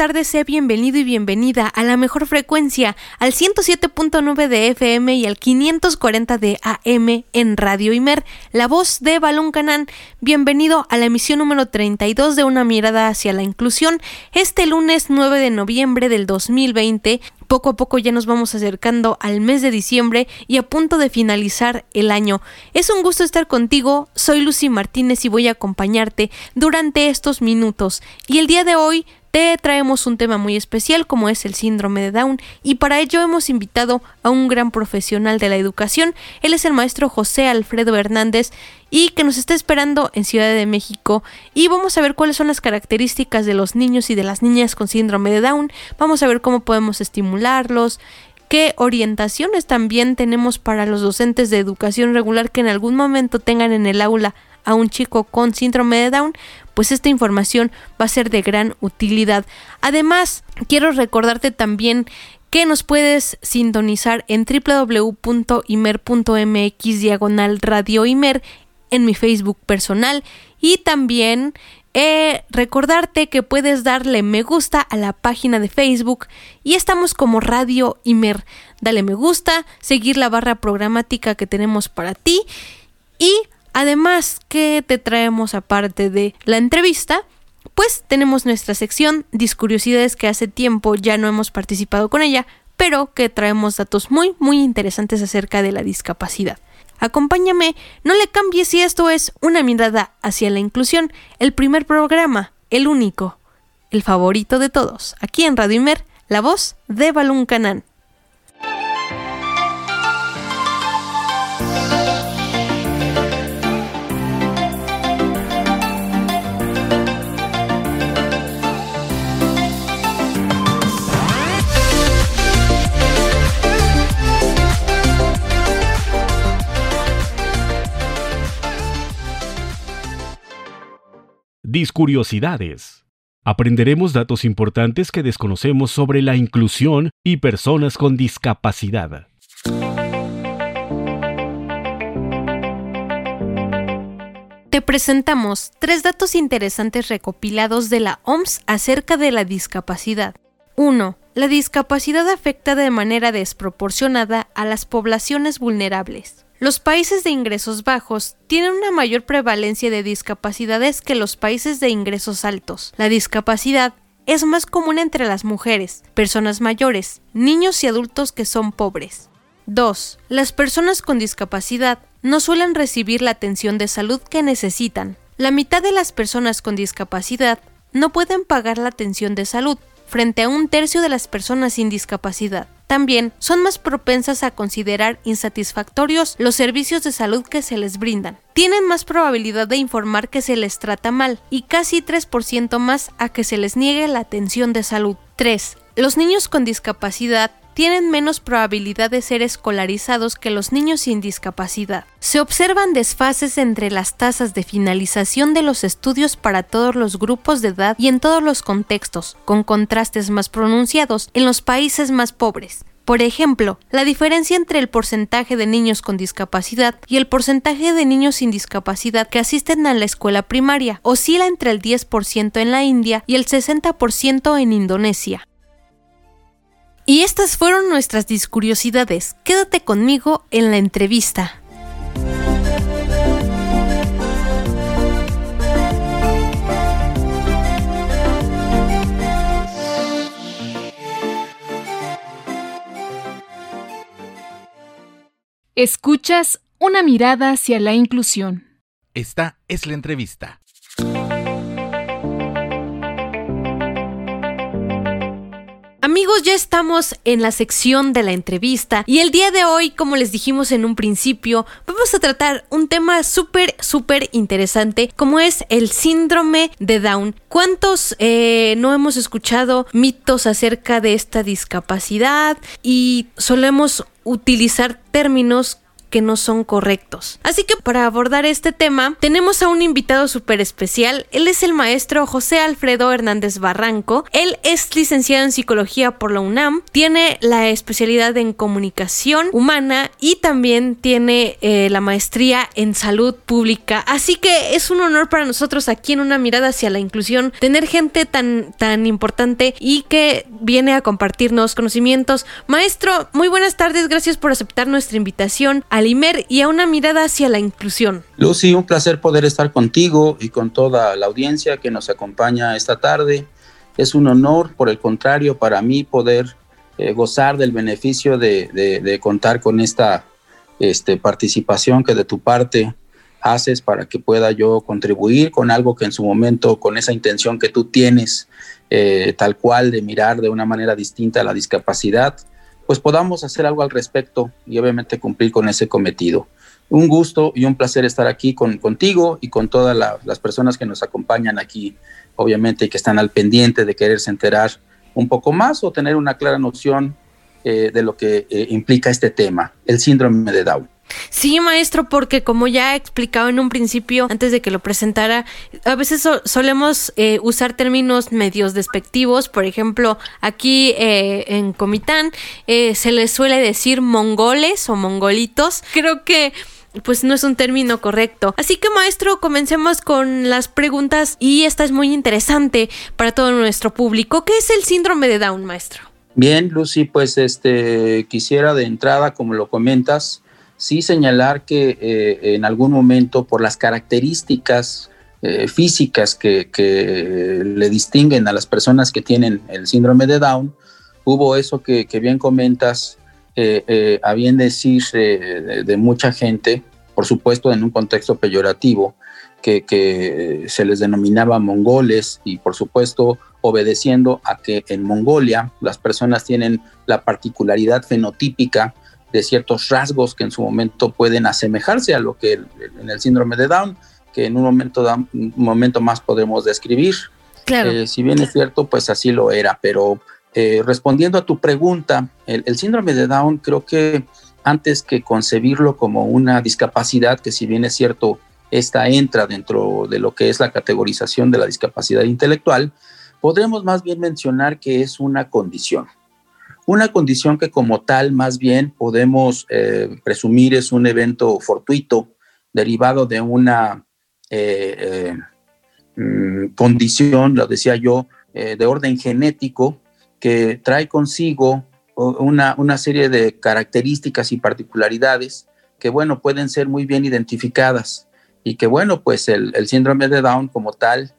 Tardes, sea bienvenido y bienvenida a la mejor frecuencia, al 107.9 de FM y al 540 de AM en Radio Imer, la voz de Balón Canán. Bienvenido a la emisión número 32 de Una mirada hacia la inclusión, este lunes 9 de noviembre del 2020. Poco a poco ya nos vamos acercando al mes de diciembre y a punto de finalizar el año. Es un gusto estar contigo, soy Lucy Martínez y voy a acompañarte durante estos minutos. Y el día de hoy te traemos un tema muy especial como es el síndrome de Down y para ello hemos invitado a un gran profesional de la educación. Él es el maestro José Alfredo Hernández y que nos está esperando en Ciudad de México y vamos a ver cuáles son las características de los niños y de las niñas con síndrome de Down. Vamos a ver cómo podemos estimularlos, qué orientaciones también tenemos para los docentes de educación regular que en algún momento tengan en el aula a un chico con síndrome de Down, pues esta información va a ser de gran utilidad. Además, quiero recordarte también que nos puedes sintonizar en www.imer.mx diagonal radio Imer en mi Facebook personal y también eh, recordarte que puedes darle me gusta a la página de Facebook y estamos como Radio Imer. Dale me gusta, seguir la barra programática que tenemos para ti y Además, ¿qué te traemos aparte de la entrevista? Pues tenemos nuestra sección Discuriosidades que hace tiempo ya no hemos participado con ella, pero que traemos datos muy, muy interesantes acerca de la discapacidad. Acompáñame, no le cambies si esto es una mirada hacia la inclusión, el primer programa, el único, el favorito de todos, aquí en Radio Imer, la voz de Balún Canán. Discuriosidades. Aprenderemos datos importantes que desconocemos sobre la inclusión y personas con discapacidad. Te presentamos tres datos interesantes recopilados de la OMS acerca de la discapacidad. 1. La discapacidad afecta de manera desproporcionada a las poblaciones vulnerables. Los países de ingresos bajos tienen una mayor prevalencia de discapacidades que los países de ingresos altos. La discapacidad es más común entre las mujeres, personas mayores, niños y adultos que son pobres. 2. Las personas con discapacidad no suelen recibir la atención de salud que necesitan. La mitad de las personas con discapacidad no pueden pagar la atención de salud, frente a un tercio de las personas sin discapacidad. También son más propensas a considerar insatisfactorios los servicios de salud que se les brindan. Tienen más probabilidad de informar que se les trata mal y casi 3% más a que se les niegue la atención de salud. 3. Los niños con discapacidad tienen menos probabilidad de ser escolarizados que los niños sin discapacidad. Se observan desfases entre las tasas de finalización de los estudios para todos los grupos de edad y en todos los contextos, con contrastes más pronunciados en los países más pobres. Por ejemplo, la diferencia entre el porcentaje de niños con discapacidad y el porcentaje de niños sin discapacidad que asisten a la escuela primaria oscila entre el 10% en la India y el 60% en Indonesia. Y estas fueron nuestras discuriosidades. Quédate conmigo en la entrevista. Escuchas una mirada hacia la inclusión. Esta es la entrevista. Ya estamos en la sección de la entrevista y el día de hoy, como les dijimos en un principio, vamos a tratar un tema súper, súper interesante como es el síndrome de Down. ¿Cuántos eh, no hemos escuchado mitos acerca de esta discapacidad y solemos utilizar términos que no son correctos. Así que para abordar este tema tenemos a un invitado súper especial. Él es el maestro José Alfredo Hernández Barranco. Él es licenciado en psicología por la UNAM, tiene la especialidad en comunicación humana y también tiene eh, la maestría en salud pública. Así que es un honor para nosotros aquí en una mirada hacia la inclusión tener gente tan, tan importante y que viene a compartirnos conocimientos. Maestro, muy buenas tardes, gracias por aceptar nuestra invitación y a una mirada hacia la inclusión. Lucy, un placer poder estar contigo y con toda la audiencia que nos acompaña esta tarde. Es un honor, por el contrario, para mí poder eh, gozar del beneficio de, contar con esta este, participación que de tu parte haces para que pueda yo contribuir con algo que en su momento, con esa intención que tú tienes, eh, tal cual de mirar de una manera distinta a la discapacidad, pues podamos hacer algo al respecto y obviamente cumplir con ese cometido. Un gusto y un placer estar aquí con, contigo y con todas las personas que nos acompañan aquí, obviamente, y que están al pendiente de quererse enterar un poco más o tener una clara noción eh, de lo que eh, implica este tema, el síndrome de Down. Sí, maestro, porque como ya he explicado en un principio, antes de que lo presentara, a veces solemos eh, usar términos medios despectivos. Por ejemplo, aquí eh, en Comitán eh, se les suele decir mongoles o mongolitos. Creo que pues no es un término correcto. Así que maestro, comencemos con las preguntas y esta es muy interesante para todo nuestro público. ¿Qué es el síndrome de Down, maestro? Bien, Lucy, pues este quisiera de entrada, como lo comentas, sí señalar que eh, en algún momento por las características eh, físicas que, le distinguen a las personas que tienen el síndrome de Down, hubo eso que, bien comentas, eh, a bien decir de, mucha gente, por supuesto en un contexto peyorativo, que, que, se les denominaba mongoles y por supuesto obedeciendo a que en Mongolia las personas tienen la particularidad fenotípica de ciertos rasgos que en su momento pueden asemejarse a lo que en el síndrome de Down, que en un momento, un momento más podemos describir. Claro. Eh, si bien es cierto, pues así lo era, pero eh, respondiendo a tu pregunta, el, síndrome de Down creo que antes que concebirlo como una discapacidad, que si bien es cierto, esta entra dentro de lo que es la categorización de la discapacidad intelectual, podremos más bien mencionar que es una condición. Una condición que como tal más bien podemos eh, presumir es un evento fortuito derivado de una eh, eh, mm, condición, lo decía yo, de orden genético que trae consigo una, una, serie de características y particularidades que, bueno, pueden ser muy bien identificadas y que, bueno, pues el, el síndrome de Down como tal,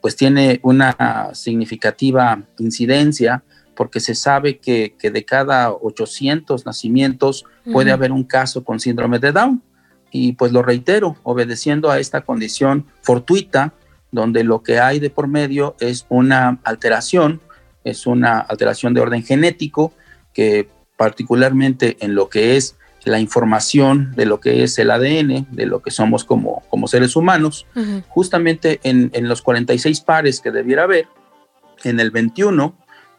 pues tiene una significativa incidencia porque se sabe que, de cada 800 nacimientos puede haber un caso con síndrome de Down. Y pues lo reitero, obedeciendo a esta condición fortuita, donde lo que hay de por medio es una alteración, es una alteración de orden genético, que particularmente en lo que es la información de lo que es el ADN, de lo que somos como, como seres humanos, justamente en, en, los 46 pares que debiera haber, en el 21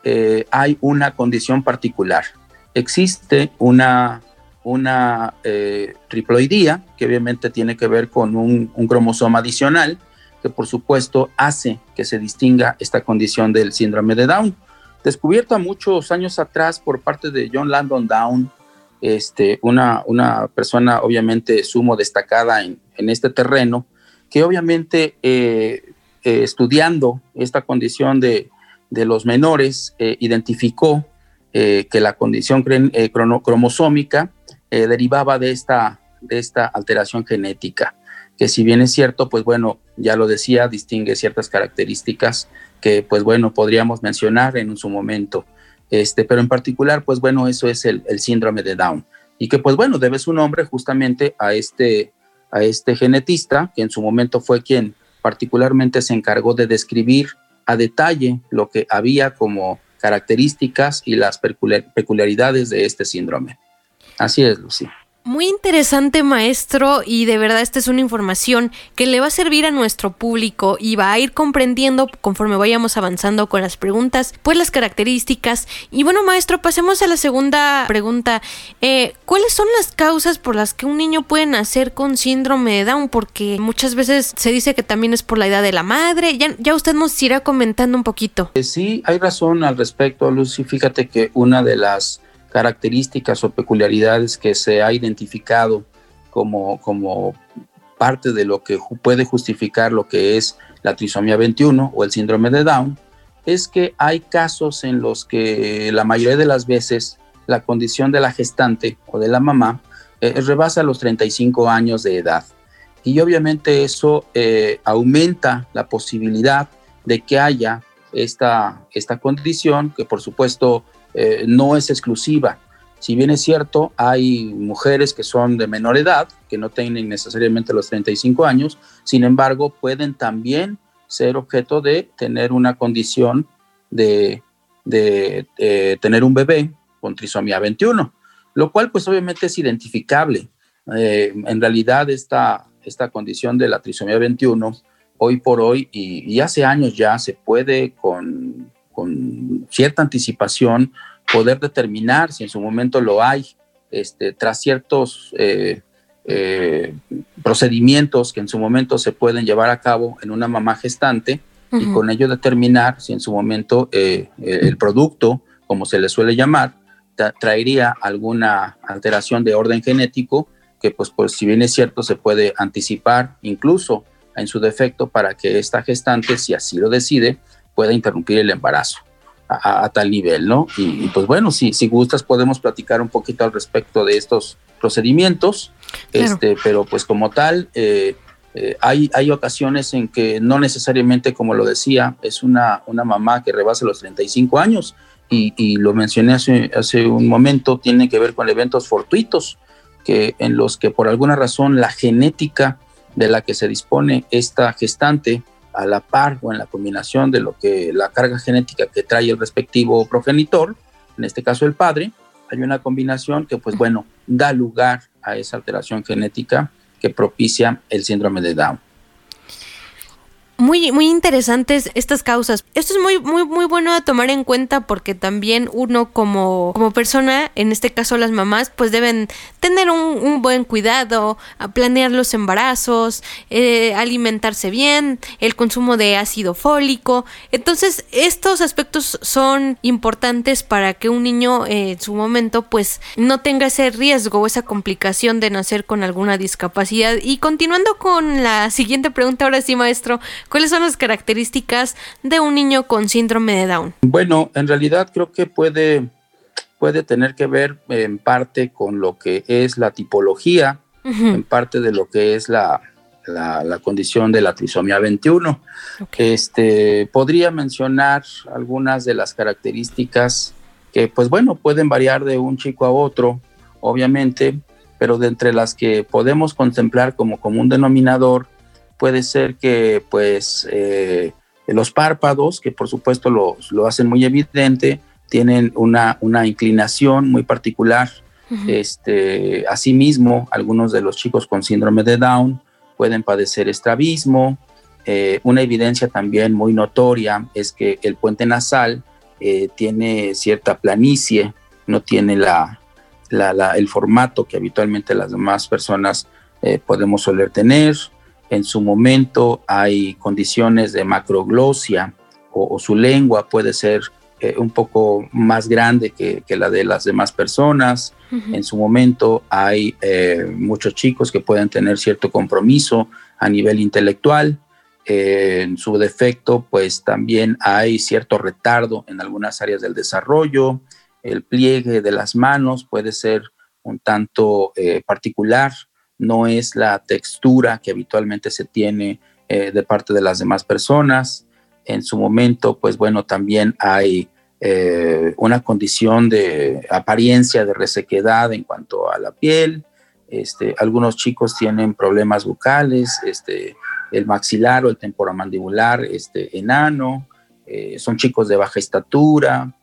eh, hay una condición particular. Existe una, una eh, triploidía que obviamente tiene que ver con un, cromosoma adicional que por supuesto hace que se distinga esta condición del síndrome de Down. Descubierta muchos años atrás por parte de John Landon Down, este, una, persona obviamente sumo destacada en, este terreno, que obviamente eh, estudiando esta condición de, de los menores eh, identificó eh, que la condición eh, cromosómica derivaba de esta, de esta alteración genética, que si bien es cierto, pues bueno, ya lo decía, distingue ciertas características que pues bueno, podríamos mencionar en su momento, este, pero en particular, pues bueno, eso es el, el síndrome de Down. Y que pues bueno, debe su nombre justamente a este, a este genetista, que en su momento fue quien particularmente se encargó de describir a detalle lo que había como características y las peculiaridades de este síndrome. Así es, Lucy. Muy interesante, maestro, y de verdad esta es una información que le va a servir a nuestro público y va a ir comprendiendo conforme vayamos avanzando con las preguntas, pues las características. Y bueno, maestro, pasemos a la segunda pregunta. Eh, ¿Cuáles son las causas por las que un niño puede nacer con síndrome de Down? Porque muchas veces se dice que también es por la edad de la madre. Ya, ya usted nos irá comentando un poquito. Eh, sí, hay razón al respecto, Lucy. Fíjate que una de las características o peculiaridades que se ha identificado como, como parte de lo que puede justificar lo que es la trisomía 21 o el síndrome de Down, es que hay casos en los que la mayoría de las veces la condición de la gestante o de la mamá eh, rebasa los 35 años de edad. Y obviamente eso eh, aumenta la posibilidad de que haya esta, esta condición, que por supuesto eh, no es exclusiva. Si bien es cierto, hay mujeres que son de menor edad, que no tienen necesariamente los 35 años, sin embargo, pueden también ser objeto de tener una condición de, tener un bebé con trisomía 21, lo cual pues obviamente es identificable. Eh, en realidad esta, esta condición de la trisomía 21, hoy por hoy y hace años ya se puede con con cierta anticipación poder determinar si en su momento lo hay, este, tras ciertos eh, eh, procedimientos que en su momento se pueden llevar a cabo en una mamá gestante y con ello determinar si en su momento eh, el producto, como se le suele llamar, traería alguna alteración de orden genético que pues, pues si bien es cierto se puede anticipar incluso en su defecto para que esta gestante, si así lo decide, pueda interrumpir el embarazo a, tal nivel, ¿no? Y, pues bueno, si, si gustas podemos platicar un poquito al respecto de estos procedimientos, este, pero pues como tal, eh, eh, hay, hay ocasiones en que no necesariamente, como lo decía, es una, una mamá que rebasa los 35 años. Y, y lo mencioné hace, hace un momento, tiene que ver con eventos fortuitos, que en los que por alguna razón la genética de la que se dispone esta gestante a la par o en la combinación de lo que la carga genética que trae el respectivo progenitor, en este caso el padre, hay una combinación que pues bueno, da lugar a esa alteración genética que propicia el síndrome de Down muy, muy interesantes estas causas. Esto es muy, muy, muy bueno a tomar en cuenta porque también uno como, como persona, en este caso las mamás, pues deben tener un, buen cuidado, planear los embarazos, eh, alimentarse bien, el consumo de ácido fólico. Entonces, estos aspectos son importantes para que un niño eh, en su momento pues no tenga ese riesgo o esa complicación de nacer con alguna discapacidad. Y continuando con la siguiente pregunta, ahora sí, maestro, ¿Cuáles son las características de un niño con síndrome de Down? Bueno, en realidad creo que puede, puede tener que ver en parte con lo que es la tipología, en parte de lo que es la, la, condición de la trisomía 21. Este, podría mencionar algunas de las características que, pues bueno, pueden variar de un chico a otro, obviamente, pero de entre las que podemos contemplar como común denominador puede ser que pues eh, los párpados, que por supuesto lo, lo hacen muy evidente, tienen una, una inclinación muy particular. este, asimismo, algunos de los chicos con síndrome de Down pueden padecer estrabismo. Eh, una evidencia también muy notoria es que el puente nasal eh, tiene cierta planicie, no tiene la, el formato que habitualmente las demás personas podemos soler tener en su momento hay condiciones de macroglosia o, su lengua puede ser eh, un poco más grande que, la de las demás personas. En su momento hay eh, muchos chicos que pueden tener cierto compromiso a nivel intelectual. Eh, en su defecto, pues también hay cierto retardo en algunas áreas del desarrollo. El pliegue de las manos puede ser un tanto particular no es la textura que habitualmente se tiene eh, de parte de las demás personas. En su momento, pues bueno, también hay eh, una condición de apariencia de resequedad en cuanto a la piel. Este, algunos chicos tienen problemas bucales, este, el maxilar o el temporomandibular este, enano, eh, son chicos de baja estatura,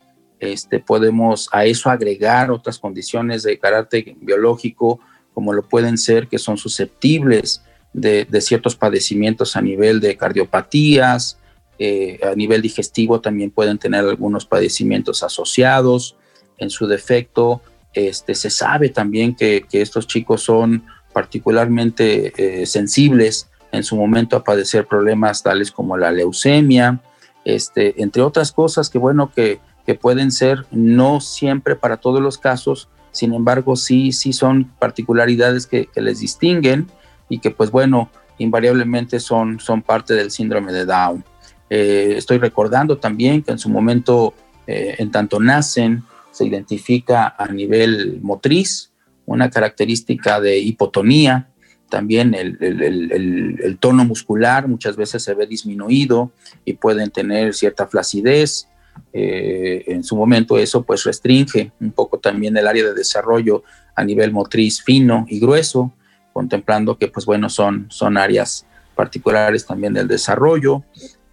este, podemos a eso agregar otras condiciones de carácter biológico, como lo pueden ser que son susceptibles de, ciertos padecimientos a nivel de cardiopatías, eh, a nivel digestivo también pueden tener algunos padecimientos asociados. En su defecto, este, se sabe también que, estos chicos son particularmente eh, sensibles en su momento a padecer problemas tales como la leucemia, este, entre otras cosas que bueno que, pueden ser no siempre para todos los casos, sin embargo sí, sí son particularidades que, les distinguen y que pues bueno, invariablemente son, son parte del síndrome de Down. Eh, estoy recordando también que en su momento, eh, en tanto nacen, se identifica a nivel motriz una característica de hipotonía, también el, tono muscular muchas veces se ve disminuido y pueden tener cierta flacidez. Eh, en su momento eso pues restringe un poco también el área de desarrollo a nivel motriz fino y grueso, contemplando que pues bueno son, son áreas particulares también del desarrollo.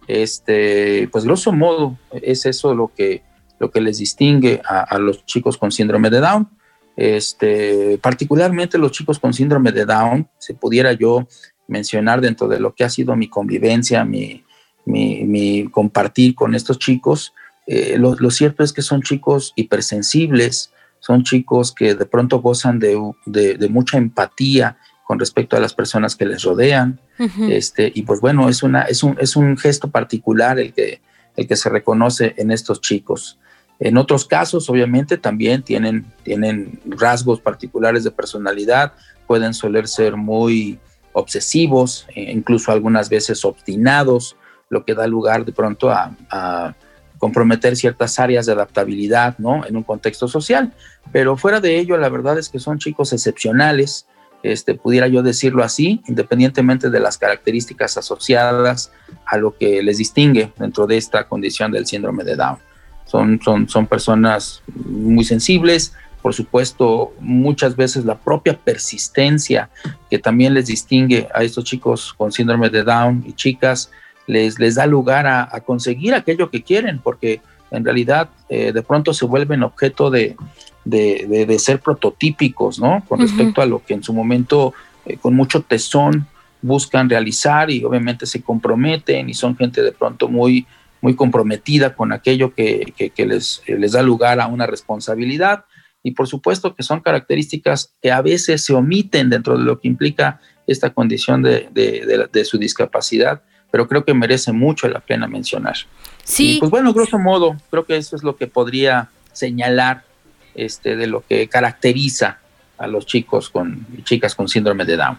Este, pues grosso modo es eso lo que, lo que les distingue a los chicos con síndrome de Down este, particularmente los chicos con síndrome de Down, si pudiera yo mencionar dentro de lo que ha sido mi convivencia, mi, mi, compartir con estos chicos, eh, lo, cierto es que son chicos hipersensibles, son chicos que de pronto gozan de, de, mucha empatía con respecto a las personas que les rodean. este, y pues bueno, es, una, es, un, es un gesto particular el que, el que se reconoce en estos chicos. En otros casos, obviamente, también tienen, tienen rasgos particulares de personalidad, pueden suelen ser muy obsesivos, e incluso algunas veces obstinados, lo que da lugar de pronto a, comprometer ciertas áreas de adaptabilidad ¿no? en un contexto social. Pero fuera de ello, la verdad es que son chicos excepcionales, este, pudiera yo decirlo así, independientemente de las características asociadas a lo que les distingue dentro de esta condición del síndrome de Down son, son, son personas muy sensibles, por supuesto, muchas veces la propia persistencia que también les distingue a estos chicos con síndrome de Down y chicas, les, les da lugar a, conseguir aquello que quieren, porque en realidad eh, de pronto se vuelven objeto de, de, ser prototípicos, ¿no? Con respecto a lo que en su momento eh, con mucho tesón buscan realizar y obviamente se comprometen y son gente de pronto muy muy comprometida con aquello que, les, les, da lugar a una responsabilidad. Y por supuesto que son características que a veces se omiten dentro de lo que implica esta condición de, de, su discapacidad, pero creo que merece mucho la pena mencionar. Sí. pues bueno, grosso modo, creo que eso es lo que podría señalar este, de lo que caracteriza a los chicos con chicas con síndrome de Down.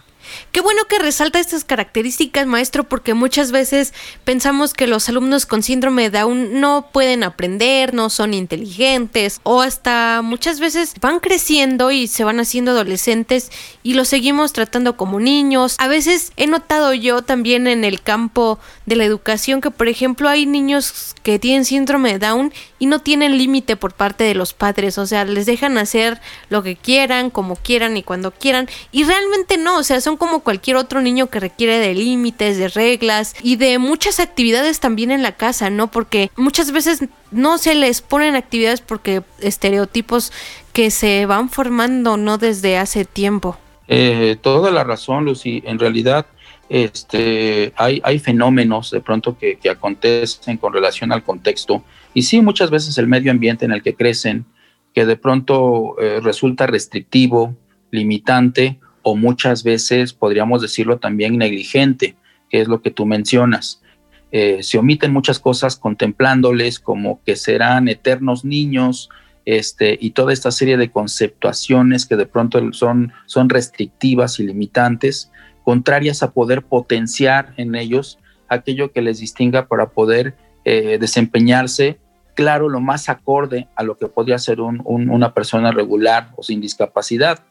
Qué bueno que resalta estas características, maestro, porque muchas veces pensamos que los alumnos con síndrome de Down no pueden aprender, no son inteligentes, o hasta muchas veces van creciendo y se van haciendo adolescentes y los seguimos tratando como niños. A veces he notado yo también en el campo de la educación que, por ejemplo, hay niños que tienen síndrome de Down y no tienen límite por parte de los padres, o sea, les dejan hacer lo que quieran, como quieran y cuando quieran, y realmente no, o sea, son como cualquier otro niño que requiere de límites, de reglas y de muchas actividades también en la casa, ¿no? Porque muchas veces no se les ponen actividades porque estereotipos que se van formando, ¿no? Desde hace tiempo. Eh, toda la razón, Lucy. En realidad, este, hay, hay fenómenos de pronto que, acontecen con relación al contexto. Y sí, muchas veces el medio ambiente en el que crecen, que de pronto eh, resulta restrictivo, limitante o muchas veces podríamos decirlo también negligente, que es lo que tú mencionas. Eh, se omiten muchas cosas contemplándoles como que serán eternos niños, este, y toda esta serie de conceptuaciones que de pronto son, son restrictivas y limitantes, contrarias a poder potenciar en ellos aquello que les distinga para poder eh, desempeñarse, claro, lo más acorde a lo que podría ser una persona regular o sin discapacidad.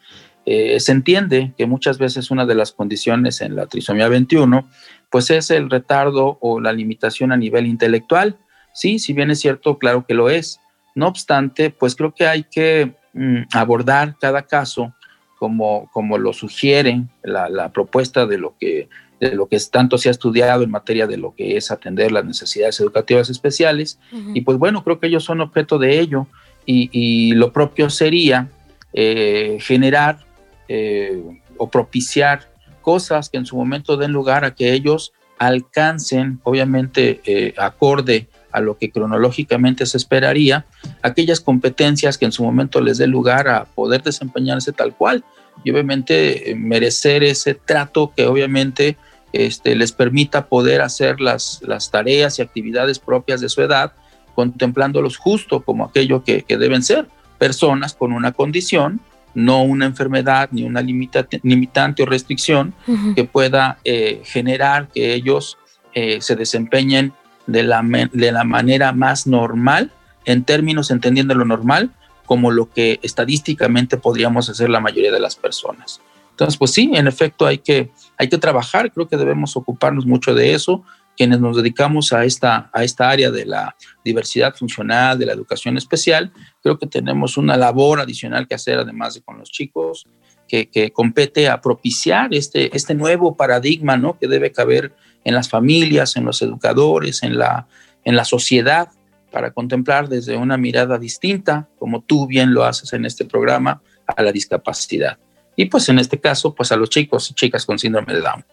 Eh, se entiende que muchas veces una de las condiciones en la trisomía 21 pues es el retardo o la limitación a nivel intelectual. Sí, si bien es cierto, claro que lo es. No obstante, pues creo que hay que mm, abordar cada caso como, como lo sugiere la, propuesta de lo que de lo que tanto se ha estudiado en materia de lo que es atender las necesidades educativas especiales. Y pues bueno, creo que ellos son objeto de ello y, lo propio sería eh, generar eh, o propiciar cosas que en su momento den lugar a que ellos alcancen, obviamente, eh, acorde a lo que cronológicamente se esperaría, aquellas competencias que en su momento les dé lugar a poder desempeñarse tal cual y obviamente merecer ese trato que obviamente este, les permita poder hacer las, las tareas y actividades propias de su edad, contemplándolos justo como aquello que, deben ser, personas con una condición, no una enfermedad ni una limitante o restricción que pueda eh, generar que ellos eh, se desempeñen de la, de la manera más normal, en términos entendiendo lo normal, como lo que estadísticamente podríamos hacer la mayoría de las personas. Entonces, pues sí, en efecto hay que, hay que trabajar, creo que debemos ocuparnos mucho de eso, quienes nos dedicamos a esta, a esta área de la diversidad funcional, de la educación especial, creo que tenemos una labor adicional que hacer, además de con los chicos, que, que compete a propiciar este, este nuevo paradigma ¿no? que debe caber en las familias, en los educadores, en la, en la sociedad, para contemplar desde una mirada distinta, como tú bien lo haces en este programa, a la discapacidad y pues en este caso, pues a los chicos y chicas con síndrome de Down.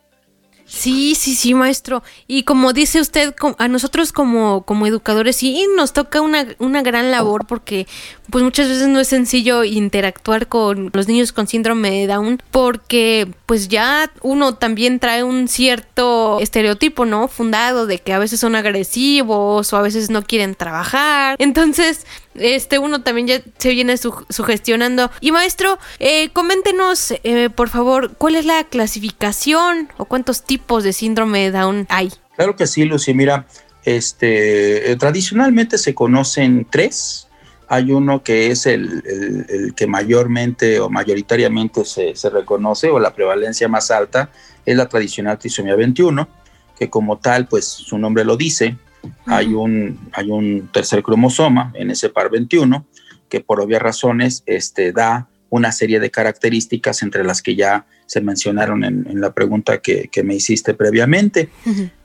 Sí, sí, sí, maestro. Y como dice usted, a nosotros como, como educadores sí nos toca una, una gran labor porque pues muchas veces no es sencillo interactuar con los niños con síndrome de Down porque pues ya uno también trae un cierto estereotipo, ¿no? Fundado de que a veces son agresivos o a veces no quieren trabajar. Entonces, este uno también ya se viene sugestionando. Y maestro, eh, coméntenos, eh, por favor, ¿cuál es la clasificación o cuántos tipos de síndrome Down hay? Claro que sí, Lucy. Mira, este, tradicionalmente se conocen tres hay uno que es el, que mayormente o mayoritariamente se, reconoce o la prevalencia más alta es la tradicional trisomía 21, que como tal, pues su nombre lo dice, hay, un, hay un tercer cromosoma en ese par 21 que por obvias razones este, da una serie de características entre las que ya se mencionaron en, la pregunta que, me hiciste previamente.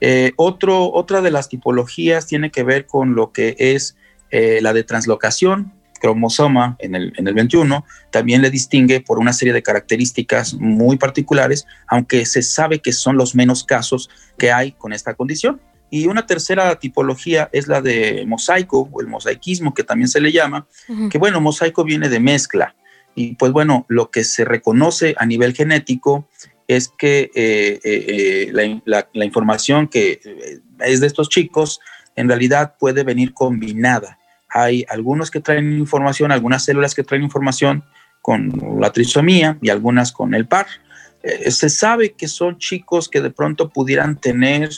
Eh, otro, otra de las tipologías tiene que ver con lo que es eh, la de translocación cromosoma en el, en el 21 también le distingue por una serie de características muy particulares, aunque se sabe que son los menos casos que hay con esta condición. Y una tercera tipología es la de mosaico o el mosaicismo, que también se le llama, que bueno, mosaico viene de mezcla. Y pues bueno, lo que se reconoce a nivel genético es que eh, eh, la, la, información que es de estos chicos en realidad puede venir combinada. Hay algunos que traen información, algunas células que traen información con la trisomía y algunas con el par. Eh, se sabe que son chicos que de pronto pudieran tener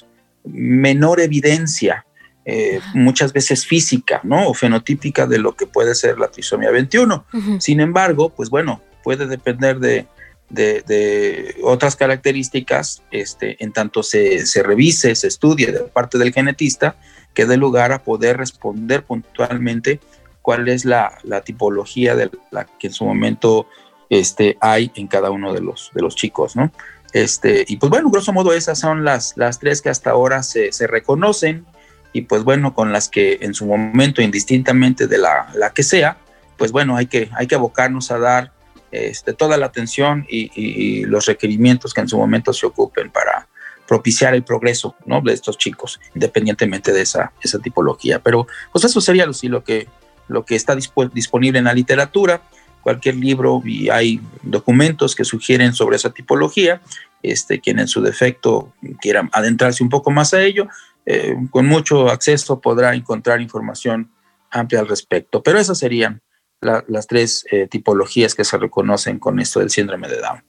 menor evidencia, eh, muchas veces física, ¿no? O fenotípica de lo que puede ser la trisomía 21. Sin embargo, pues bueno, puede depender de, de, otras características, este, en tanto se, se, revise, se estudie de parte del genetista, que dé lugar a poder responder puntualmente cuál es la, tipología de la que en su momento este, hay en cada uno de los, de los chicos, ¿no? Este, y pues bueno, grosso modo esas son las, las tres que hasta ahora se, reconocen y pues bueno, con las que en su momento, indistintamente de la, la que sea, pues bueno, hay que, hay que abocarnos a dar este, toda la atención y, los requerimientos que en su momento se ocupen para propiciar el progreso ¿no? de estos chicos, independientemente de esa, esa tipología. Pero pues eso sería lo que, lo que está disponible en la literatura, cualquier libro y hay documentos que sugieren sobre esa tipología. Este, quien en su defecto quiera adentrarse un poco más a ello, eh, con mucho acceso podrá encontrar información amplia al respecto. Pero esas serían las tres eh, tipologías que se reconocen con esto del síndrome de Down.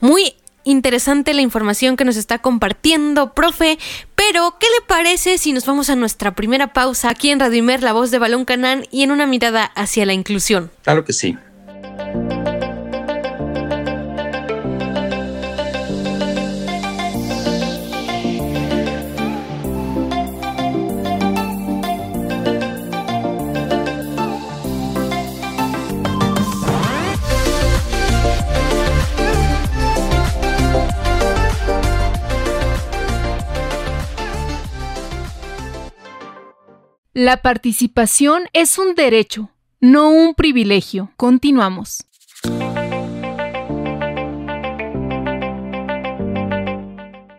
Muy interesante la información que nos está compartiendo, profe, pero ¿qué le parece si nos vamos a nuestra primera pausa aquí en Radio Imer, la voz de Balón Canán y en una mirada hacia la inclusión? Claro que sí. La participación es un derecho, no un privilegio. Continuamos.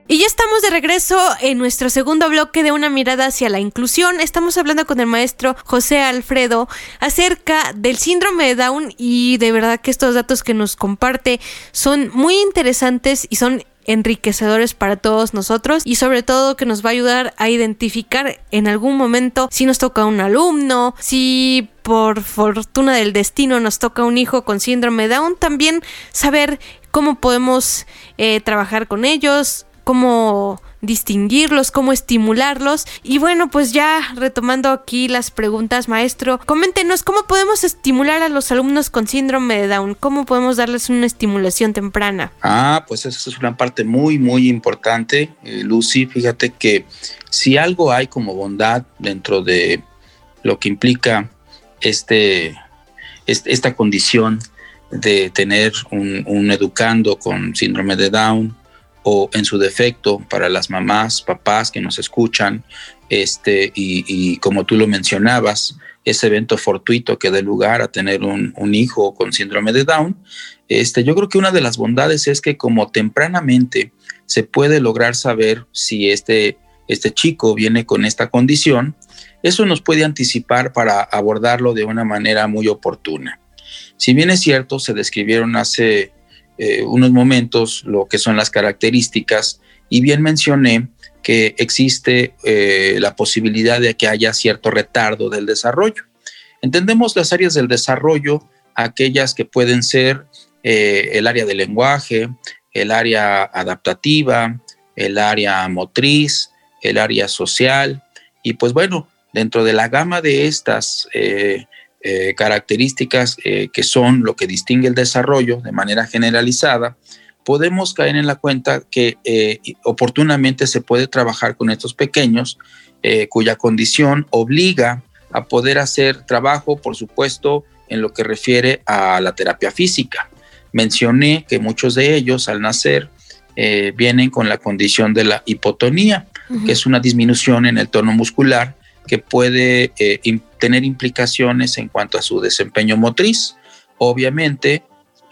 Y ya estamos de regreso en nuestro segundo bloque de una mirada hacia la inclusión. Estamos hablando con el maestro José Alfredo acerca del síndrome de Down y de verdad que estos datos que nos comparte son muy interesantes y son enriquecedores para todos nosotros y sobre todo que nos va a ayudar a identificar en algún momento si nos toca un alumno, si por fortuna del destino nos toca un hijo con síndrome Down, también saber cómo podemos eh, trabajar con ellos, cómo distinguirlos, cómo estimularlos. Y bueno, pues ya retomando aquí las preguntas, maestro, coméntenos cómo podemos estimular a los alumnos con síndrome de Down, cómo podemos darles una estimulación temprana. Ah, pues eso es una parte muy, muy importante, eh, Lucy. Fíjate que si algo hay como bondad dentro de lo que implica este, esta condición de tener un educando con síndrome de Down, o en su defecto para las mamás, papás que nos escuchan, este, y, como tú lo mencionabas, ese evento fortuito que dé lugar a tener un, hijo con síndrome de Down, este, yo creo que una de las bondades es que como tempranamente se puede lograr saber si este, este chico viene con esta condición, eso nos puede anticipar para abordarlo de una manera muy oportuna. Si bien es cierto, se describieron hace eh, unos momentos lo que son las características y bien mencioné que existe eh, la posibilidad de que haya cierto retardo del desarrollo. Entendemos las áreas del desarrollo, aquellas que pueden ser eh, el área del lenguaje, el área adaptativa, el área motriz, el área social, y pues bueno, dentro de la gama de estas características eh, que son lo que distingue el desarrollo de manera generalizada, podemos caer en la cuenta que eh, oportunamente se puede trabajar con estos pequeños cuya condición obliga a poder hacer trabajo, por supuesto, en lo que refiere a la terapia física. Mencioné que muchos de ellos al nacer vienen con la condición de la hipotonía, que es una disminución en el tono muscular que puede eh, tener implicaciones en cuanto a su desempeño motriz. Obviamente,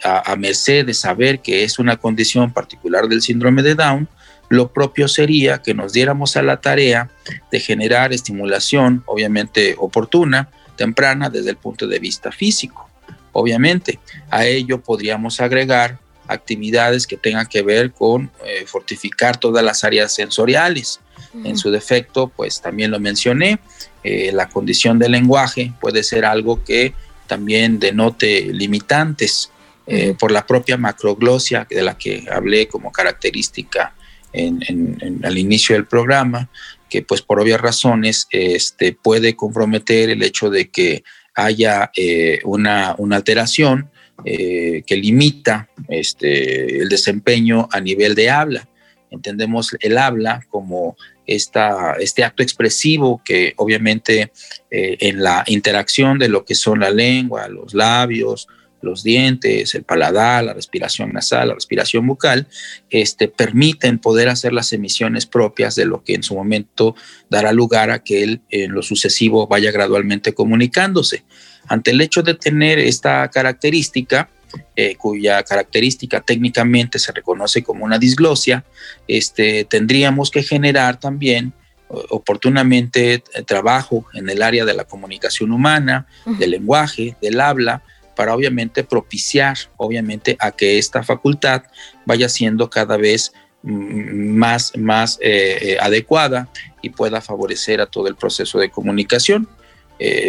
a, merced de saber que es una condición particular del síndrome de Down, lo propio sería que nos diéramos a la tarea de generar estimulación, obviamente oportuna, temprana desde el punto de vista físico. Obviamente, a ello podríamos agregar actividades que tengan que ver con eh, fortificar todas las áreas sensoriales, en su defecto, pues también lo mencioné, eh, la condición del lenguaje puede ser algo que también denote limitantes eh, por la propia macroglosia de la que hablé como característica en, al inicio del programa, que pues por obvias razones este, puede comprometer el hecho de que haya eh, una, una, alteración que limita este, el desempeño a nivel de habla. Entendemos el habla como este acto expresivo que obviamente eh, en la interacción de lo que son la lengua, los labios, los dientes, el paladar, la respiración nasal, la respiración bucal, este, permiten poder hacer las emisiones propias de lo que en su momento dará lugar a que él en lo sucesivo vaya gradualmente comunicándose. Ante el hecho de tener esta característica, eh, cuya característica técnicamente se reconoce como una disglosia, este, tendríamos que generar también oportunamente eh, trabajo en el área de la comunicación humana, del lenguaje, del habla, para obviamente propiciar, obviamente, a que esta facultad vaya siendo cada vez más, más eh, adecuada y pueda favorecer a todo el proceso de comunicación.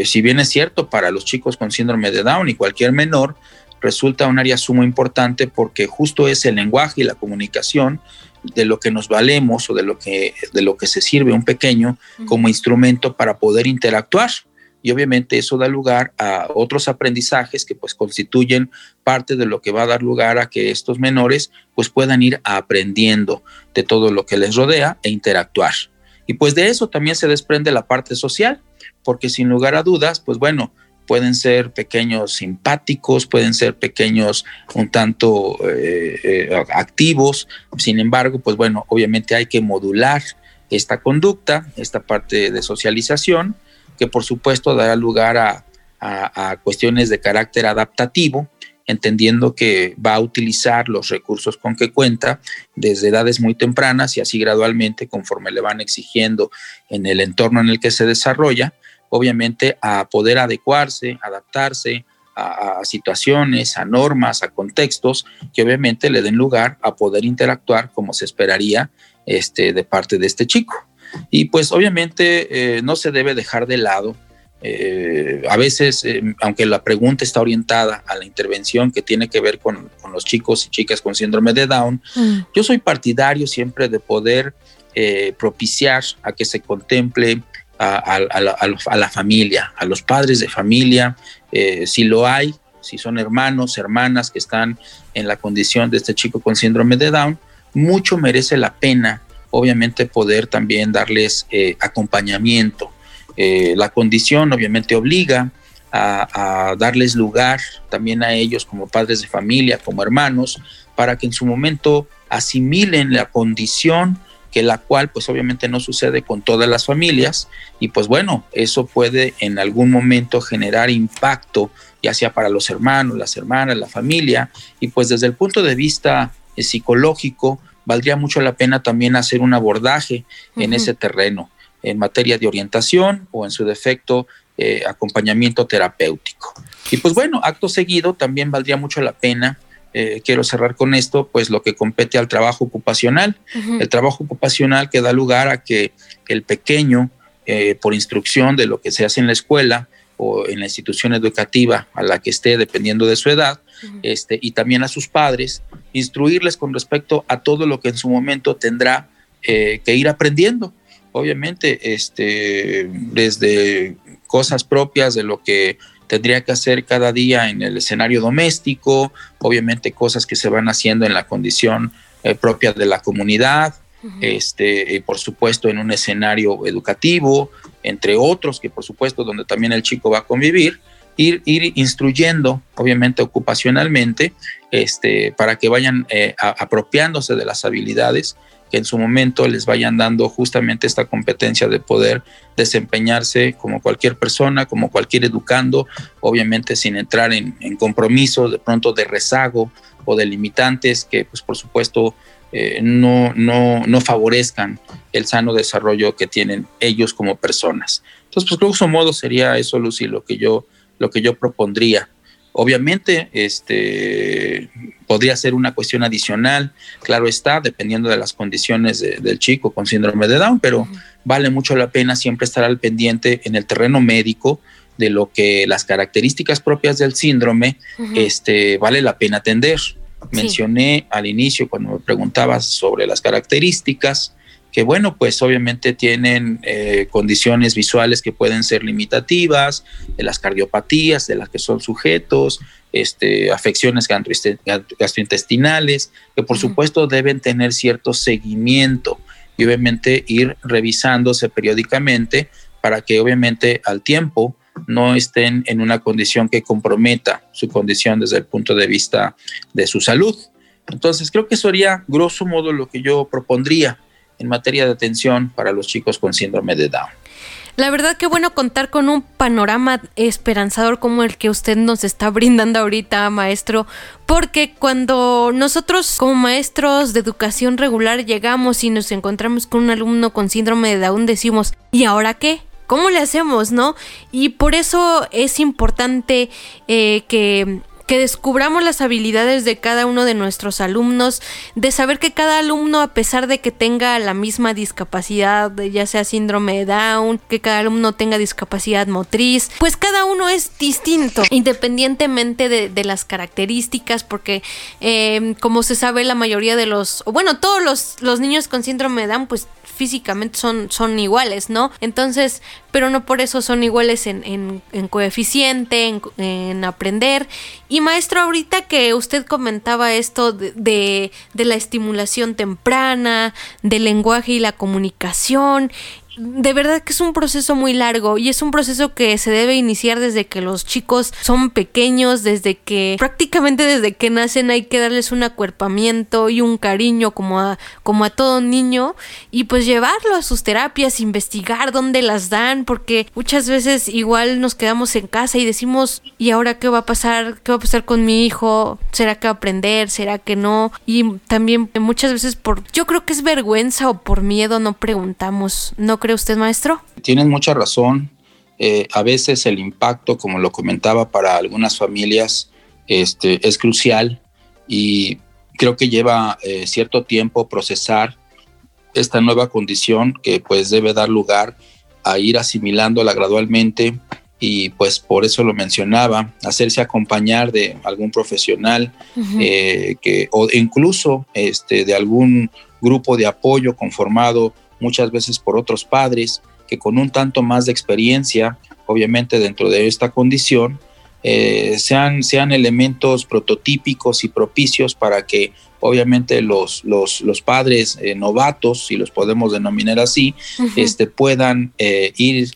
si bien es cierto, para los chicos con síndrome de Down y cualquier menor, resulta un área sumo importante porque justo es el lenguaje y la comunicación de lo que nos valemos o de lo que, de lo que se sirve un pequeño como instrumento para poder interactuar. Y obviamente eso da lugar a otros aprendizajes que pues constituyen parte de lo que va a dar lugar a que estos menores pues puedan ir aprendiendo de todo lo que les rodea e interactuar. Y pues de eso también se desprende la parte social, porque sin lugar a dudas, pues bueno, pueden ser pequeños simpáticos, pueden ser pequeños un tanto eh, eh, activos, sin embargo, pues bueno, obviamente hay que modular esta conducta, esta parte de socialización, que por supuesto dará lugar a, cuestiones de carácter adaptativo, entendiendo que va a utilizar los recursos con que cuenta desde edades muy tempranas y así gradualmente, conforme le van exigiendo en el entorno en el que se desarrolla, obviamente a poder adecuarse, adaptarse a, situaciones, a normas, a contextos que obviamente le den lugar a poder interactuar como se esperaría este, de parte de este chico. Y pues obviamente eh, no se debe dejar de lado. Eh, a veces, eh, aunque la pregunta está orientada a la intervención que tiene que ver con, los chicos y chicas con síndrome de Down, mm. yo soy partidario siempre de poder propiciar a que se contemple a, la, familia, a los padres de familia, si lo hay, si son hermanos, hermanas que están en la condición de este chico con síndrome de Down, mucho merece la pena obviamente poder también darles eh, acompañamiento. Eh, la condición obviamente obliga a, darles lugar también a ellos como padres de familia, como hermanos, para que en su momento asimilen la condición que la cual pues obviamente no sucede con todas las familias y pues bueno, eso puede en algún momento generar impacto ya sea para los hermanos, las hermanas, la familia y pues desde el punto de vista eh, psicológico valdría mucho la pena también hacer un abordaje en ese terreno, en materia de orientación o en su defecto eh, acompañamiento terapéutico. Y pues bueno, acto seguido también valdría mucho la pena eh, quiero cerrar con esto, pues lo que compete al trabajo ocupacional. El trabajo ocupacional que da lugar a que el pequeño, eh, por instrucción de lo que se hace en la escuela o en la institución educativa a la que esté, dependiendo de su edad, este, y también a sus padres, instruirles con respecto a todo lo que en su momento tendrá eh, que ir aprendiendo. Obviamente, este, desde cosas propias de lo que tendría que hacer cada día en el escenario doméstico, obviamente cosas que se van haciendo en la condición eh, propia de la comunidad, este, y por supuesto en un escenario educativo, entre otros que por supuesto donde también el chico va a convivir, ir, ir instruyendo, obviamente ocupacionalmente, este, para que vayan eh, apropiándose de las habilidades que en su momento les vayan dando justamente esta competencia de poder desempeñarse como cualquier persona, como cualquier educando, obviamente sin entrar en, en compromisos de pronto de rezago o de limitantes que pues por supuesto eh, no, no, no favorezcan el sano desarrollo que tienen ellos como personas. Entonces, pues grosso modo sería eso, Lucy, lo que yo lo que yo propondría. Obviamente, este podría ser una cuestión adicional, claro está, dependiendo de las condiciones del chico con síndrome de Down, pero vale mucho la pena siempre estar al pendiente en el terreno médico de lo que las características propias del síndrome este, vale la pena atender. Mencioné al inicio cuando me preguntabas sobre las características, que bueno, pues obviamente tienen eh, condiciones visuales que pueden ser limitativas, de las cardiopatías de las que son sujetos, este, afecciones gastrointestinales, que por supuesto deben tener cierto seguimiento y obviamente ir revisándose periódicamente para que obviamente al tiempo no estén en una condición que comprometa su condición desde el punto de vista de su salud. Entonces creo que eso sería grosso modo lo que yo propondría en materia de atención para los chicos con síndrome de Down. La verdad que bueno contar con un panorama esperanzador como el que usted nos está brindando ahorita, maestro, porque cuando nosotros como maestros de educación regular llegamos y nos encontramos con un alumno con síndrome de Down, decimos, ¿y ahora qué? ¿Cómo le hacemos, no? Y por eso es importante eh, que que descubramos las habilidades de cada uno de nuestros alumnos, de saber que cada alumno, a pesar de que tenga la misma discapacidad, ya sea síndrome de Down, que cada alumno tenga discapacidad motriz, pues cada uno es distinto, independientemente de, las características, porque eh, como se sabe, la mayoría de los, bueno, todos los, los niños con síndrome de Down, pues físicamente son, son iguales, ¿no? Entonces, pero no por eso son iguales en, en, coeficiente, en, aprender. Y maestro, ahorita que usted comentaba esto de, de, la estimulación temprana, del lenguaje y la comunicación, de verdad que es un proceso muy largo y es un proceso que se debe iniciar desde que los chicos son pequeños, desde que prácticamente desde que nacen hay que darles un acuerpamiento y un cariño como a, como a todo niño y pues llevarlo a sus terapias, investigar dónde las dan, porque muchas veces igual nos quedamos en casa y decimos, ¿y ahora qué va a pasar? ¿Qué va a pasar con mi hijo? ¿Será que va a aprender? ¿Será que no? Y también muchas veces por, yo creo que es vergüenza o por miedo no preguntamos, ¿no cree usted maestro? Tienes mucha razón. Eh, a veces el impacto, como lo comentaba, para algunas familias este, es crucial y creo que lleva eh, cierto tiempo procesar esta nueva condición que pues debe dar lugar a ir asimilándola gradualmente y pues por eso lo mencionaba, hacerse acompañar de algún profesional eh, que, o incluso este, de algún grupo de apoyo conformado muchas veces por otros padres que con un tanto más de experiencia, obviamente dentro de esta condición, eh, sean, sean elementos prototípicos y propicios para que obviamente los, los, los padres eh, novatos, si los podemos denominar así, este, puedan eh, ir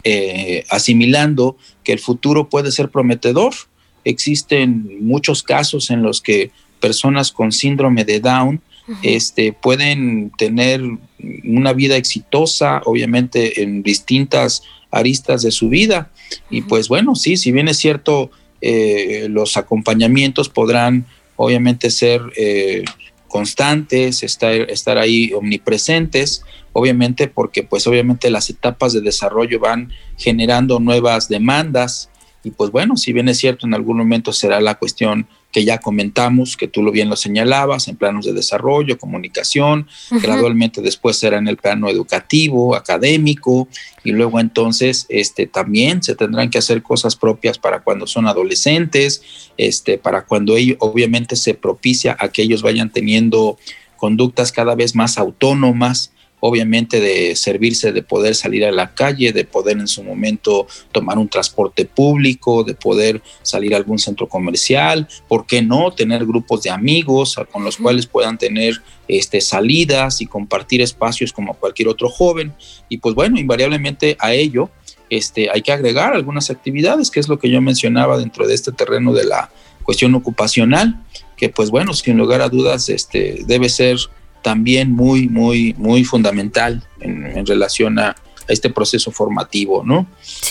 asimilando que el futuro puede ser prometedor. Existen muchos casos en los que personas con síndrome de Down este, pueden tener una vida exitosa, obviamente en distintas aristas de su vida. Y pues bueno, sí, si bien es cierto, eh, los acompañamientos podrán obviamente ser eh, constantes, estar, estar ahí omnipresentes, obviamente porque pues obviamente las etapas de desarrollo van generando nuevas demandas. Y pues bueno, si bien es cierto, en algún momento será la cuestión que ya comentamos, que tú lo bien lo señalabas, en planos de desarrollo, comunicación, gradualmente después será en el plano educativo, académico, y luego entonces este, también se tendrán que hacer cosas propias para cuando son adolescentes, este, para cuando ellos, obviamente se propicia a que ellos vayan teniendo conductas cada vez más autónomas, obviamente de servirse de poder salir a la calle, de poder en su momento tomar un transporte público, de poder salir a algún centro comercial, ¿por qué no tener grupos de amigos con los cuales puedan tener este, salidas y compartir espacios como cualquier otro joven? Y pues bueno, invariablemente a ello este, hay que agregar algunas actividades, que es lo que yo mencionaba dentro de este terreno de la cuestión ocupacional, que pues bueno, sin lugar a dudas este, debe ser también muy, muy, muy fundamental en, relación a, este proceso formativo, ¿no?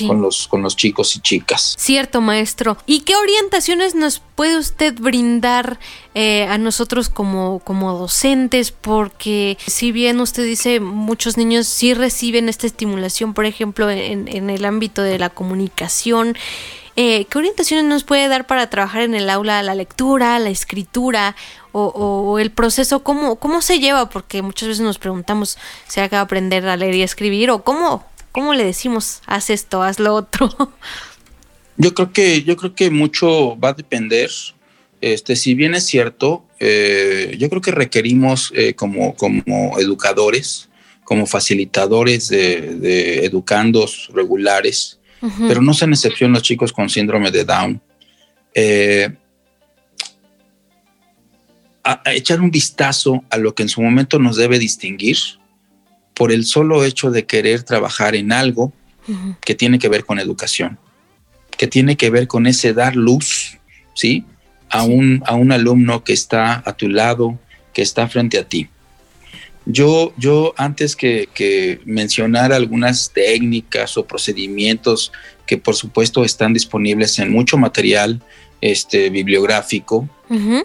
Con los, con los chicos y chicas. Cierto, maestro. ¿Y qué orientaciones nos puede usted brindar eh, a nosotros como, como docentes? Porque si bien usted dice muchos niños sí reciben esta estimulación, por ejemplo, en, en el ámbito de la comunicación, eh, ¿qué orientaciones nos puede dar para trabajar en el aula la lectura, la escritura o, el proceso? ¿cómo, ¿Cómo se lleva? Porque muchas veces nos preguntamos si hay que aprender a leer y escribir o cómo, cómo le decimos, haz esto, haz lo otro. Yo creo que, yo creo que mucho va a depender. Este, si bien es cierto, eh, yo creo que requerimos eh, como, como educadores, como facilitadores de, de educandos regulares, pero no sean excepción los chicos con síndrome de Down. Eh, a, echar un vistazo a lo que en su momento nos debe distinguir por el solo hecho de querer trabajar en algo que tiene que ver con educación, que tiene que ver con ese dar luz, ¿sí? A, Un, a un alumno que está a tu lado, que está frente a ti. Yo, yo antes que, mencionar algunas técnicas o procedimientos que por supuesto están disponibles en mucho material este, bibliográfico,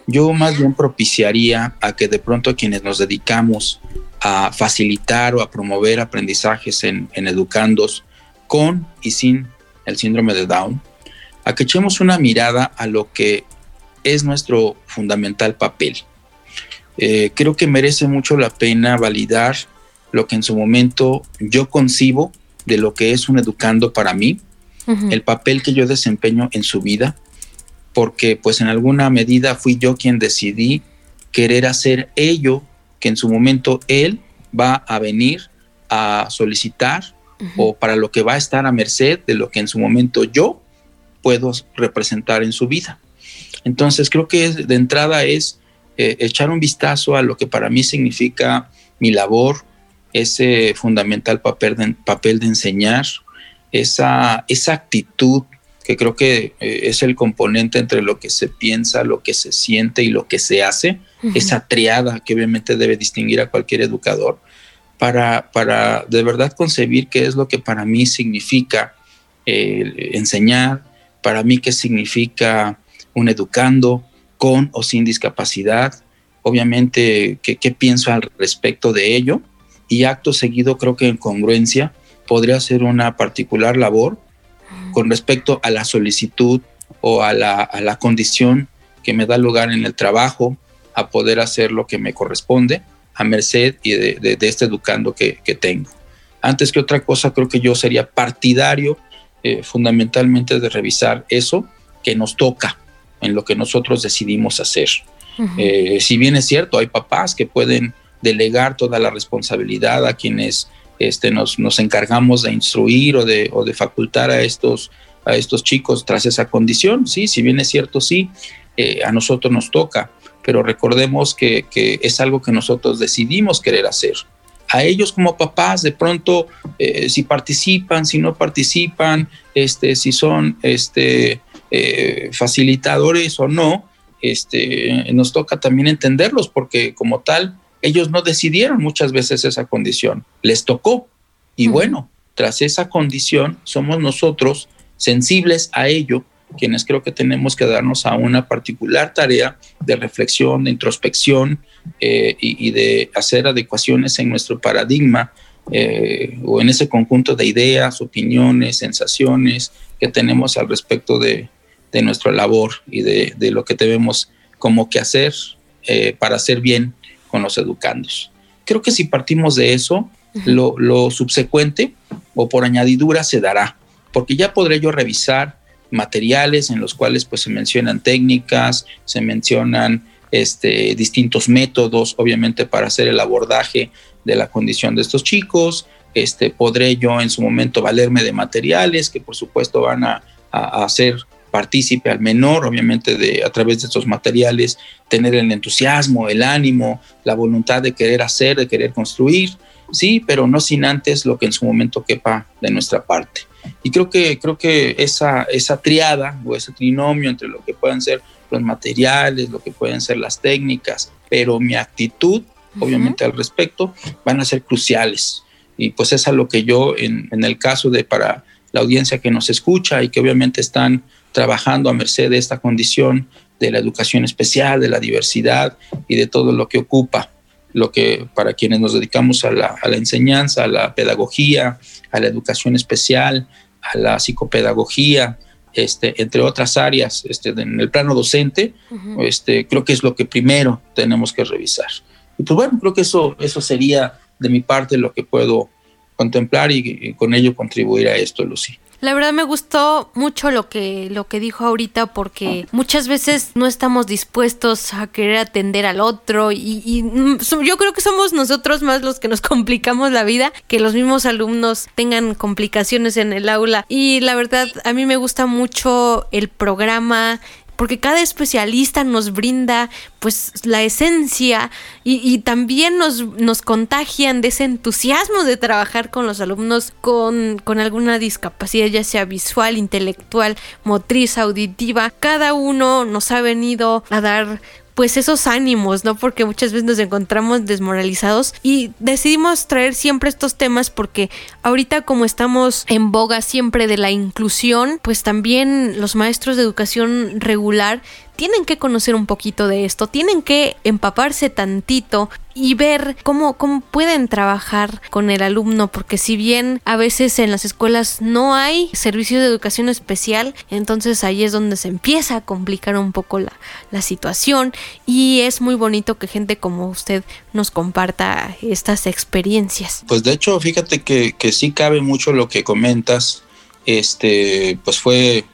yo más bien propiciaría a que de pronto quienes nos dedicamos a facilitar o a promover aprendizajes en, en educandos con y sin el síndrome de Down, a que echemos una mirada a lo que es nuestro fundamental papel. Eh, creo que merece mucho la pena validar lo que en su momento yo concibo de lo que es un educando para mí, el papel que yo desempeño en su vida, porque pues en alguna medida fui yo quien decidí querer hacer ello que en su momento él va a venir a solicitar o para lo que va a estar a merced de lo que en su momento yo puedo representar en su vida. Entonces creo que de entrada es eh, echar un vistazo a lo que para mí significa mi labor ese fundamental papel de, papel de enseñar, esa, esa actitud que creo que eh, es el componente entre lo que se piensa, lo que se siente y lo que se hace, esa triada que obviamente debe distinguir a cualquier educador, para, para de verdad concebir qué es lo que para mí significa enseñar, para mí qué significa un educando con o sin discapacidad, obviamente qué, qué pienso al respecto de ello. Y acto seguido creo que en congruencia podría ser una particular labor con respecto a la solicitud o a la, condición que me da lugar en el trabajo a poder hacer lo que me corresponde a merced y de, este educando que, tengo. Antes que otra cosa, creo que yo sería partidario eh, fundamentalmente de revisar eso que nos toca en lo que nosotros decidimos hacer. Eh, si bien es cierto, hay papás que pueden delegar toda la responsabilidad a quienes este, nos, nos encargamos de instruir o de, o de facultar a estos, a estos chicos tras esa condición. Sí, si bien es cierto, sí, eh, a nosotros nos toca, pero recordemos que, que, es algo que nosotros decidimos querer hacer. A ellos como papás, de pronto, eh, si participan, si no participan, este, si son este, eh, facilitadores o no, este, nos toca también entenderlos, porque como tal, ellos no decidieron muchas veces esa condición, les tocó. Y bueno, tras esa condición somos nosotros sensibles a ello, quienes creo que tenemos que darnos a una particular tarea de reflexión, de introspección eh, y, de hacer adecuaciones en nuestro paradigma eh, o en ese conjunto de ideas, opiniones, sensaciones que tenemos al respecto de, nuestra labor y de, lo que debemos como que hacer eh, para hacer bien con los educandos. Creo que si partimos de eso, lo, subsecuente o por añadidura se dará, porque ya podré yo revisar materiales en los cuales pues se mencionan técnicas, se mencionan este, distintos métodos, obviamente para hacer el abordaje de la condición de estos chicos. Este, podré yo en su momento valerme de materiales que por supuesto van a, a hacer partícipe al menor, obviamente de, a través de estos materiales, tener el entusiasmo, el ánimo, la voluntad de querer hacer, de querer construir, sí, pero no sin antes lo que en su momento quepa de nuestra parte. Y creo que, creo que esa, esa triada o ese trinomio entre lo que pueden ser los materiales, lo que pueden ser las técnicas, pero mi actitud, obviamente al respecto, van a ser cruciales. Y pues es a lo que yo, en, en el caso de para la audiencia que nos escucha y que obviamente están trabajando a merced de esta condición de la educación especial, de la diversidad y de todo lo que ocupa, lo que para quienes nos dedicamos a la, enseñanza, a la pedagogía, a la educación especial, a la psicopedagogía, este, entre otras áreas, este, en el plano docente, este, creo que es lo que primero tenemos que revisar. Y pues bueno, creo que eso, eso sería de mi parte lo que puedo contemplar y, y con ello contribuir a esto, Lucy. La verdad me gustó mucho lo que, lo que dijo ahorita porque muchas veces no estamos dispuestos a querer atender al otro y, mm, yo creo que somos nosotros más los que nos complicamos la vida que los mismos alumnos tengan complicaciones en el aula. Y la verdad a mí me gusta mucho el programa porque cada especialista nos brinda pues la esencia y, también nos, nos, contagian de ese entusiasmo de trabajar con los alumnos con, con alguna discapacidad, ya sea visual, intelectual, motriz, auditiva. Cada uno nos ha venido a dar pues esos ánimos, ¿no? Porque muchas veces nos encontramos desmoralizados y decidimos traer siempre estos temas porque ahorita como estamos en boga siempre de la inclusión, pues también los maestros de educación regular tienen que conocer un poquito de esto, tienen que empaparse tantito y ver cómo, cómo pueden trabajar con el alumno, porque si bien a veces en las escuelas no hay servicio de educación especial, entonces ahí es donde se empieza a complicar un poco la, la situación y es muy bonito que gente como usted nos comparta estas experiencias. Pues de hecho, fíjate que, que sí cabe mucho lo que comentas. Este, pues fue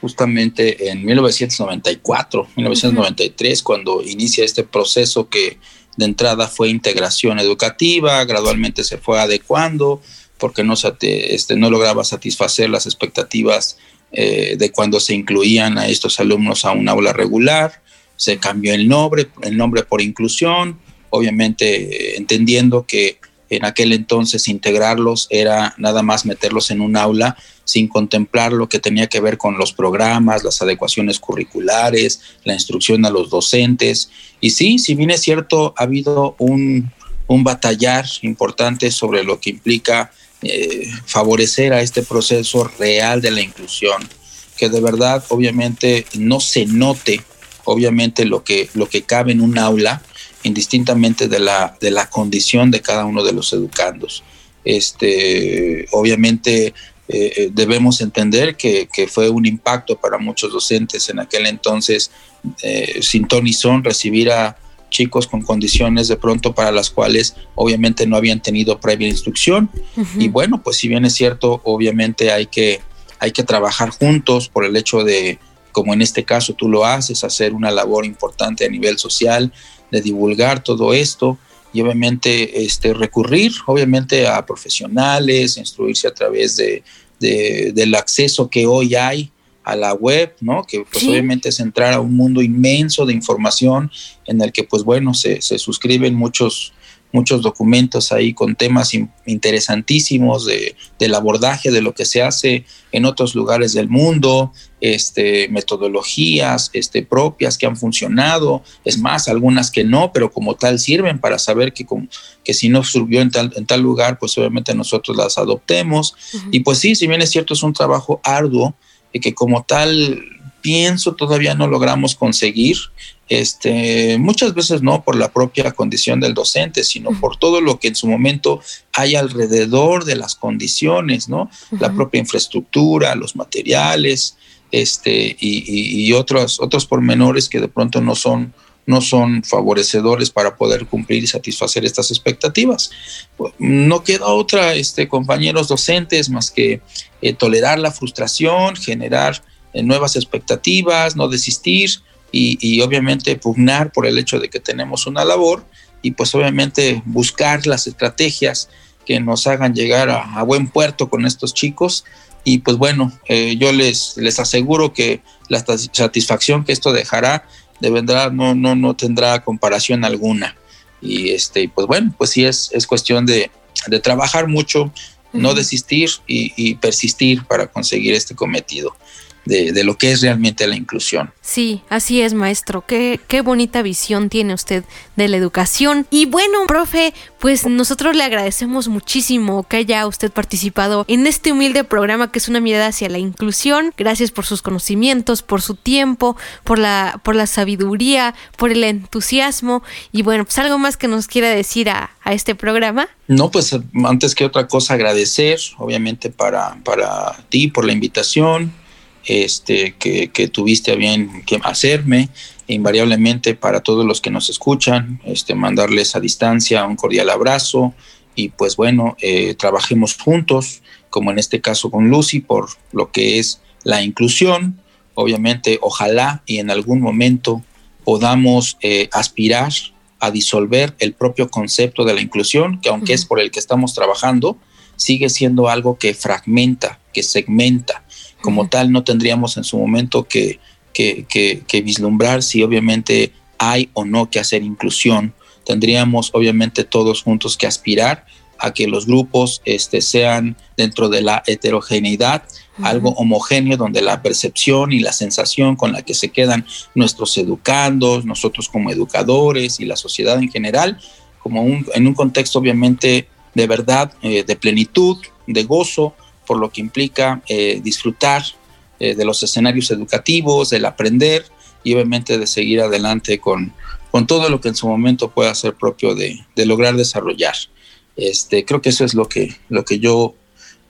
justamente en 1994, 1993, cuando inicia este proceso que de entrada fue integración educativa, gradualmente se fue adecuando porque no, este, no lograba satisfacer las expectativas eh, de cuando se incluían a estos alumnos a un aula regular, se cambió el nombre, el nombre por inclusión, obviamente entendiendo que en aquel entonces integrarlos era nada más meterlos en un aula sin contemplar lo que tenía que ver con los programas, las adecuaciones curriculares, la instrucción a los docentes. Y sí, si bien es cierto, ha habido un, batallar importante sobre lo que implica eh, favorecer a este proceso real de la inclusión, que de verdad obviamente no se note obviamente lo que, lo que cabe en un aula, indistintamente de la, de la condición de cada uno de los educandos. Este, obviamente eh, eh, debemos entender que, fue un impacto para muchos docentes en aquel entonces, eh, sin ton y son, recibir a chicos con condiciones de pronto para las cuales obviamente no habían tenido previa instrucción. Y bueno, pues si bien es cierto, obviamente hay que, hay que trabajar juntos por el hecho de, como en este caso tú lo haces, hacer una labor importante a nivel social, de divulgar todo esto y obviamente este, recurrir obviamente a profesionales, instruirse a través de, del acceso que hoy hay a la web, ¿no? Que pues obviamente es entrar a un mundo inmenso de información en el que pues bueno, se, se suscriben muchos muchos documentos ahí con temas interesantísimos de, del abordaje de lo que se hace en otros lugares del mundo, este, metodologías este, propias que han funcionado, es más, algunas que no, pero como tal sirven para saber que, que si no surgió en tal, en tal lugar, pues obviamente nosotros las adoptemos. Y pues sí, si bien es cierto, es un trabajo arduo y que como tal pienso todavía no logramos conseguir, este, muchas veces no por la propia condición del docente, sino por todo lo que en su momento hay alrededor de las condiciones, ¿no? La propia infraestructura, los materiales, este, y, otros, otros pormenores que de pronto no son, no son favorecedores para poder cumplir y satisfacer estas expectativas. No queda otra, este, compañeros docentes, más que eh, tolerar la frustración, generar nuevas expectativas, no desistir, y, obviamente pugnar por el hecho de que tenemos una labor y pues obviamente buscar las estrategias que nos hagan llegar a, buen puerto con estos chicos. Y pues bueno, eh, yo les, les aseguro que la satisfacción que esto dejará de verdad no, no, no tendrá comparación alguna. Y este, pues bueno, pues sí es, es cuestión de, de trabajar mucho, no desistir y, y, persistir para conseguir este cometido de, lo que es realmente la inclusión. Sí, así es, maestro. Qué, qué bonita visión tiene usted de la educación. Y bueno, profe, pues nosotros le agradecemos muchísimo que haya usted participado en este humilde programa que es una mirada hacia la inclusión. Gracias por sus conocimientos, por su tiempo, por la, por la sabiduría, por el entusiasmo. Y bueno, pues algo más que nos quiera decir a, a este programa. No, pues antes que otra cosa agradecer, obviamente para, para ti por la invitación este, que, tuviste a bien que hacerme, e invariablemente para todos los que nos escuchan, este, mandarles a distancia un cordial abrazo y pues bueno, eh, trabajemos juntos, como en este caso con Lucy, por lo que es la inclusión. Obviamente, ojalá y en algún momento podamos eh, aspirar a disolver el propio concepto de la inclusión, que aunque es por el que estamos trabajando, sigue siendo algo que fragmenta, que segmenta, como tal no tendríamos en su momento que, que, vislumbrar si obviamente hay o no que hacer inclusión. Tendríamos obviamente todos juntos que aspirar a que los grupos este, sean dentro de la heterogeneidad, algo homogéneo donde la percepción y la sensación con la que se quedan nuestros educandos, nosotros como educadores y la sociedad en general, como un, en un contexto obviamente de verdad, eh, de plenitud, de gozo, por lo que implica eh, disfrutar eh, de los escenarios educativos, del aprender y obviamente de seguir adelante con, con todo lo que en su momento pueda ser propio de, lograr desarrollar. Este, creo que eso es lo que, lo que yo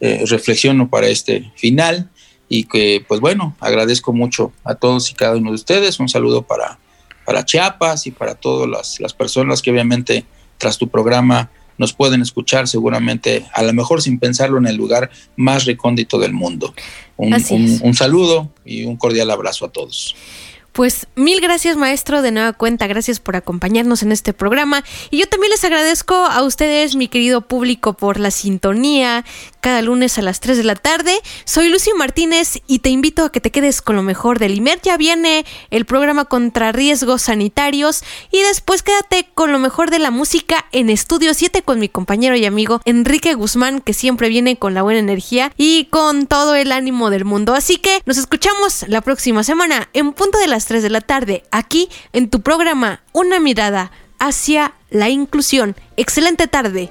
eh, reflexiono para este final y que pues bueno, agradezco mucho a todos y cada uno de ustedes. Un saludo para, para Chiapas y para todas las, las personas que obviamente tras tu programa nos pueden escuchar seguramente, a lo mejor sin pensarlo, en el lugar más recóndito del mundo. Un, saludo y un cordial abrazo a todos. Pues mil gracias maestro, de nueva cuenta, gracias por acompañarnos en este programa y yo también les agradezco a ustedes, mi querido público, por la sintonía cada lunes a las 3 de la tarde. Soy Lucy Martínez y te invito a que te quedes con lo mejor del IMER. Ya viene el programa contra riesgos sanitarios y después quédate con lo mejor de la música en Estudio 7 con mi compañero y amigo Enrique Guzmán, que siempre viene con la buena energía y con todo el ánimo del mundo. Así que nos escuchamos la próxima semana en punto de las 3 de la tarde, aquí en tu programa Una mirada hacia la inclusión. Excelente tarde.